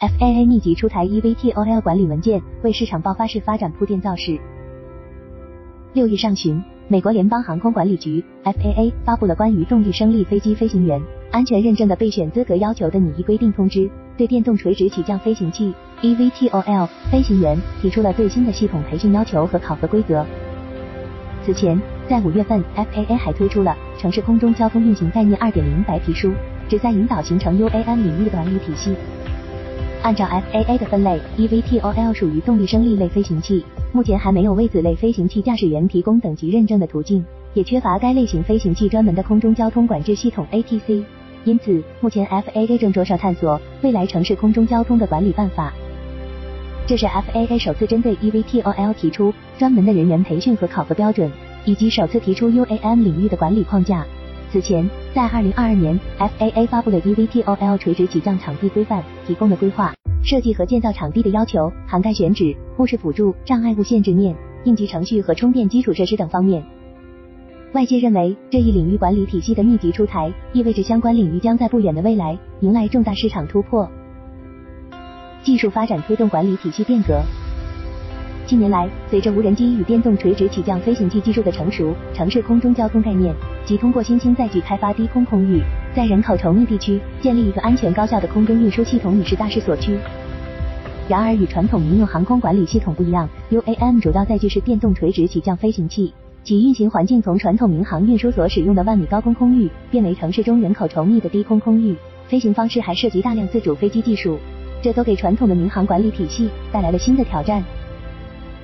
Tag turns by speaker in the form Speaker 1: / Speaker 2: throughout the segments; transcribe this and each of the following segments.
Speaker 1: FAA 密集出台 eVTOL 管理文件，为市场爆发式发展铺垫造势。六日上旬，美国联邦航空管理局 FAA 发布了关于动力升力飞机飞行员安全认证的备选资格要求的拟议规定通知，对电动垂直起降飞行器 eVTOL 飞行员提出了最新的系统培训要求和考核规则。此前，在五月份，FAA 还推出了城市空中交通运行概念2.0白皮书，旨在引导形成 UAM 领域的管理体系。按照 FAA 的分类，eVTOL 属于动力升力类飞行器，目前还没有为此类飞行器驾驶员提供等级认证的途径，也缺乏该类型飞行器专门的空中交通管制系统 ATC。因此，目前 FAA 正着手探索未来城市空中交通的管理办法。这是 FAA 首次针对 eVTOL 提出专门的人员培训和考核标准，以及首次提出 UAM 领域的管理框架。此前，在二零二二年，FAA 发布了 eVTOL 垂直起降场地规范，提供了规划、设计和建造场地的要求，涵盖选址、目视辅助、障碍物限制面、应急程序和充电基础设施等方面。外界认为，这一领域管理体系的密集出台，意味着相关领域将在不远的未来迎来重大市场突破。技术发展推动管理体系变革。近年来，随着无人机与电动垂直起降飞行器技术的成熟，城市空中交通概念即通过新兴载具开发低空空域，在人口稠密地区建立一个安全高效的空中运输系统已是大势所趋。然而，与传统民用航空管理系统不一样，UAM 主要载具是电动垂直起降飞行器，其运行环境从传统民航运输所使用的万米高空空域变为城市中人口稠密的低空空域，飞行方式还涉及大量自主飞机技术，这都给传统的民航管理体系带来了新的挑战。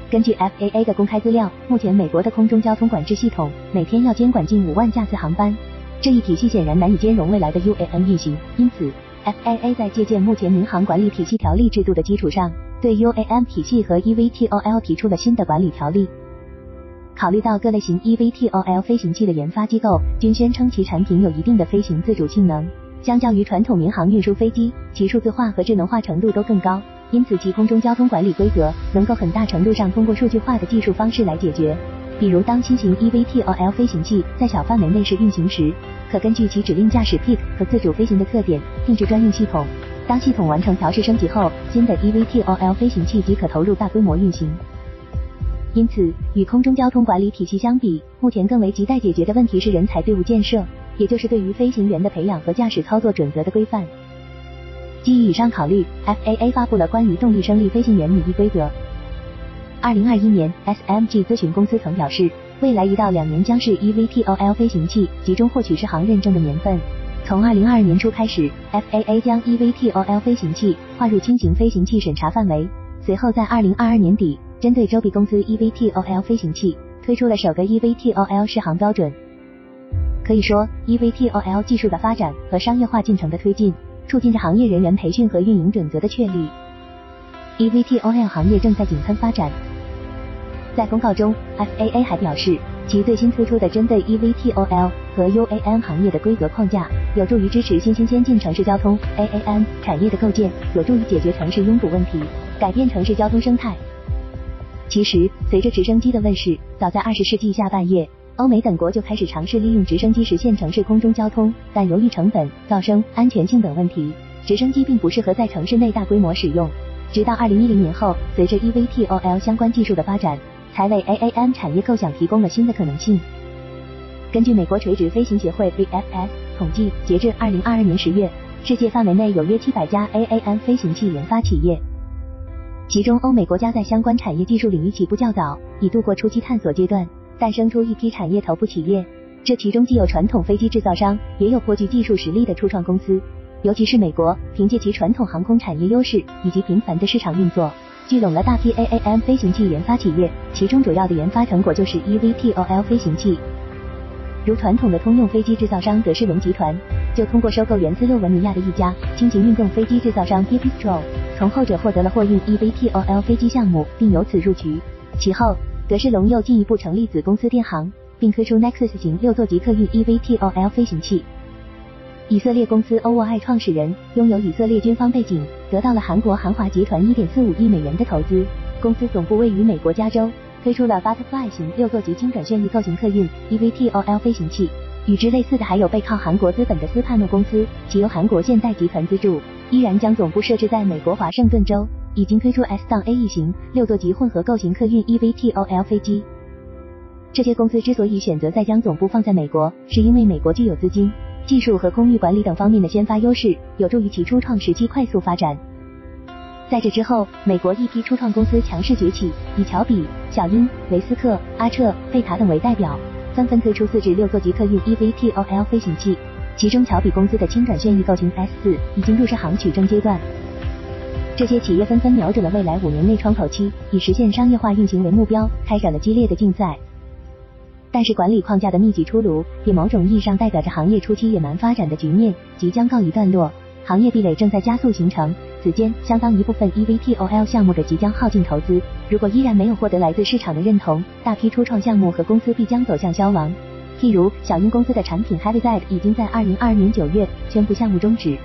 Speaker 1: 根据 FAA 的公开资料，目前美国的空中交通管制系统每天要监管近五万架次航班，这一体系显然难以兼容未来的 UAM 运行。因此，FAA 在借鉴目前民航管理体系条例制度的基础上，对 UAM 体系和 eVTOL 提出了新的管理条例。考虑到各类型 eVTOL 飞行器的研发机构均宣称其产品有一定的飞行自主性能，相较于传统民航运输飞机，其数字化和智能化程度都更高。因此，其空中交通管理规则能够很大程度上通过数据化的技术方式来解决。比如，当新型 eVTOL 飞行器在小范围内试运行时，可根据其指令驾驶 pick 和自主飞行的特点定制专用系统。当系统完成调试升级后，新的 eVTOL 飞行器即可投入大规模运行。因此，与空中交通管理体系相比，目前更为亟待解决的问题是人才队伍建设，也就是对于飞行员的培养和驾驶操作准则的规范。基于以上考虑，FAA 发布了关于动力升力飞行员拟议规则。二零二一年，SMG 咨询公司曾表示，未来一到两年将是 eVTOL 飞行器集中获取适航认证的年份。从二零二二年初开始，FAA 将 eVTOL 飞行器划入轻型飞行器审查范围。随后在二零二二年底，针对周比公司 eVTOL 飞行器推出了首个 eVTOL 适航标准。可以说，eVTOL 技术的发展和商业化进程的推进。促进着行业人员培训和运营准则的确立，eVTOL 行业正在井喷发展。在公告中，FAA 还表示，其最新推出的针对 eVTOL 和 UAM 行业的规则框架，有助于支持新兴先进城市交通 AAM 产业的构建，有助于解决城市拥堵问题，改变城市交通生态。其实，随着直升机的问世，早在二十世纪下半叶。欧美等国就开始尝试利用直升机实现城市空中交通，但由于成本、噪声、安全性等问题，直升机并不适合在城市内大规模使用。直到二零一零年后，随着 eVTOL 相关技术的发展，才为 AAM 产业构想提供了新的可能性。根据美国垂直飞行协会 VFS 统计，截至二零二二年十月，世界范围内有约七百家 AAM 飞行器研发企业，其中欧美国家在相关产业技术领域起步较早，已度过初期探索阶段。诞生出一批产业头部企业，这其中既有传统飞机制造商，也有颇具技术实力的初创公司。尤其是美国，凭借其传统航空产业优势以及频繁的市场运作，聚拢了大批 AAM 飞行器研发企业。其中主要的研发成果就是 eVTOL 飞行器。如传统的通用飞机制造商德士隆集团，就通过收购源自洛文尼亚的一家轻型运动飞机制造商 Pipistrel，从后者获得了货运 eVTOL 飞机项目，并由此入局。其后。德士隆又进一步成立子公司电航，并推出 Nexus 型六座级客运 eVTOL 飞行器。以色列公司 OOI 创始人拥有以色列军方背景，得到了韩国韩华集团1.45亿美元的投资。公司总部位于美国加州，推出了 Butterfly 型六座级精准旋翼构型客运 eVTOL 飞行器。与之类似的还有背靠韩国资本的斯帕诺公司，其由韩国现代集团资助，依然将总部设置在美国华盛顿州，已经推出 S-A 一型六座级混合构型客运 eVTOL 飞机。这些公司之所以选择再将总部放在美国，是因为美国具有资金、技术和空域管理等方面的先发优势，有助于其初创时期快速发展。在这之后，美国一批初创公司强势崛起，以乔比、小鹰、维斯克、阿彻、贝塔等为代表，纷纷推出四至六座级客运 eVTOL 飞行器。其中，乔比公司的轻转旋翼构型 S 四已经入试航取证阶段。这些企业纷纷瞄准了未来五年内窗口期，以实现商业化运行为目标，开展了激烈的竞赛。但是，管理框架的密集出炉，也某种意义上代表着行业初期野蛮发展的局面即将告一段落。行业壁垒正在加速形成，此间相当一部分 eVTOL 项目的即将耗尽投资，如果依然没有获得来自市场的认同，大批初创项目和公司必将走向消亡。譬如小鹰公司的产品 HeavyZ 已经在二零二二年九月宣布项目终止。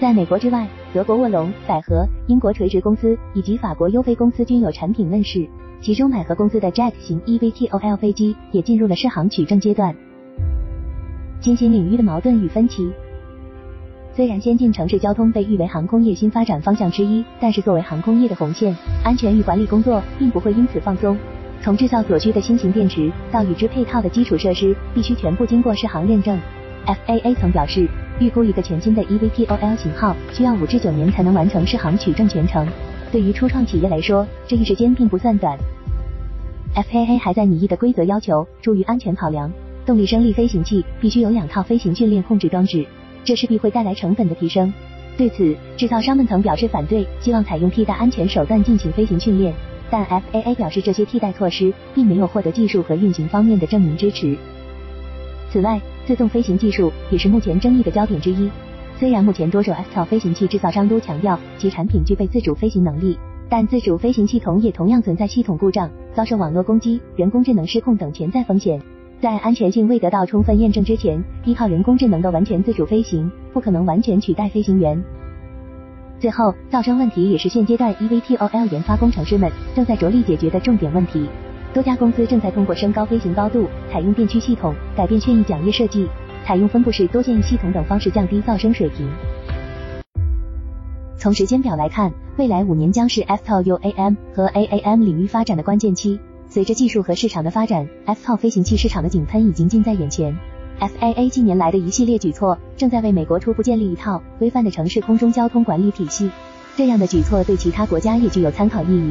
Speaker 1: 在美国之外，德国卧龙、百合、英国垂直公司以及法国优飞公司均有产品问世，其中百合公司的 Jet 型 eVTOL 飞机也进入了试航取证阶段。新兴领域的矛盾与分歧。虽然先进城市交通被誉为航空业新发展方向之一，但是作为航空业的红线，安全与管理工作并不会因此放松。从制造所需的新型电池到与之配套的基础设施，必须全部经过试航认证。FAA 曾表示，预估一个全新的 eVTOL 型号需要五至九年才能完成试航取证全程。对于初创企业来说，这一时间并不算短。FAA 还在拟议的规则要求，出于安全考量，动力升力飞行器必须有两套飞行训练控制装置。这势必会带来成本的提升。对此，制造商们曾表示反对，希望采用替代安全手段进行飞行训练。但 FAA 表示，这些替代措施并没有获得技术和运行方面的证明支持。此外，自动飞行技术也是目前争议的焦点之一。虽然目前多数 s t o 飞行器制造商都强调其产品具备自主飞行能力，但自主飞行系统也同样存在系统故障、遭受网络攻击、人工智能失控等潜在风险。在安全性未得到充分验证之前，依靠人工智能的完全自主飞行不可能完全取代飞行员。最后，噪声问题也是现阶段 eVTOL 研发工程师们正在着力解决的重点问题。多家公司正在通过升高飞行高度、采用电驱系统、改变旋翼桨叶设计、采用分布式多旋翼系统等方式降低噪声水平。从时间表来看，未来五年将是 FTOUAM 和 AAM 领域发展的关键期。随着技术和市场的发展，F 套飞行器市场的井喷已经近在眼前。FAA 近年来的一系列举措，正在为美国初步建立一套规范的城市空中交通管理体系。这样的举措对其他国家也具有参考意义。